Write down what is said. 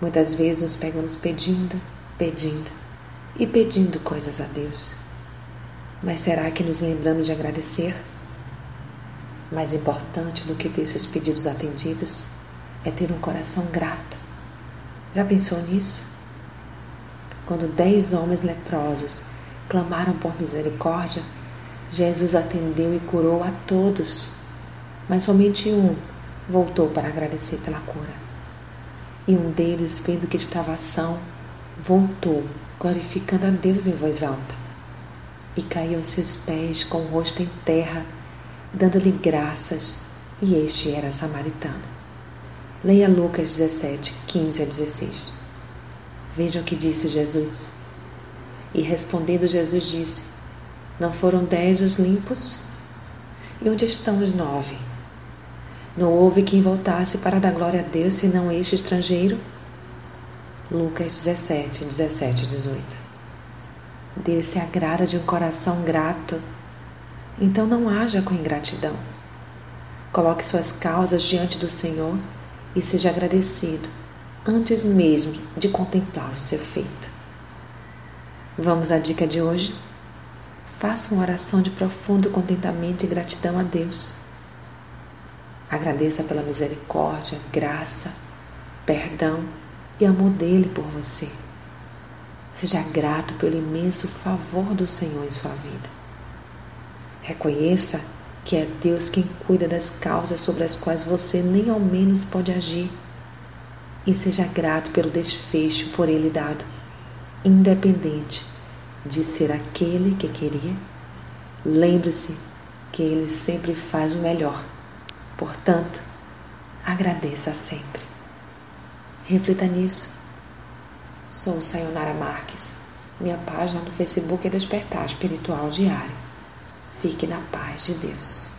Muitas vezes nos pegamos pedindo, pedindo e pedindo coisas a Deus. Mas será que nos lembramos de agradecer? Mais importante do que ter seus pedidos atendidos é ter um coração grato. Já pensou nisso? Quando dez homens leprosos clamaram por misericórdia, Jesus atendeu e curou a todos, mas somente um voltou para agradecer pela cura. E um deles, vendo que estava ação, voltou, glorificando a Deus em voz alta, e caiu aos seus pés com o rosto em terra, dando-lhe graças, e este era samaritano. Leia Lucas 17, 15 a 16. Vejam o que disse Jesus. E respondendo, Jesus disse: Não foram dez os limpos? E onde estão os nove? Não houve quem voltasse para dar glória a Deus senão este estrangeiro? Lucas 17, 17 e 18. Deus se agrada de um coração grato. Então não haja com ingratidão. Coloque suas causas diante do Senhor e seja agradecido antes mesmo de contemplar o seu feito. Vamos à dica de hoje? Faça uma oração de profundo contentamento e gratidão a Deus. Agradeça pela misericórdia, graça, perdão e amor dele por você. Seja grato pelo imenso favor do Senhor em sua vida. Reconheça que é Deus quem cuida das causas sobre as quais você nem ao menos pode agir. E seja grato pelo desfecho por ele dado, independente de ser aquele que queria. Lembre-se que ele sempre faz o melhor Portanto, agradeça sempre. Reflita nisso. Sou Sayonara Marques. Minha página no Facebook é Despertar Espiritual Diário. Fique na paz de Deus.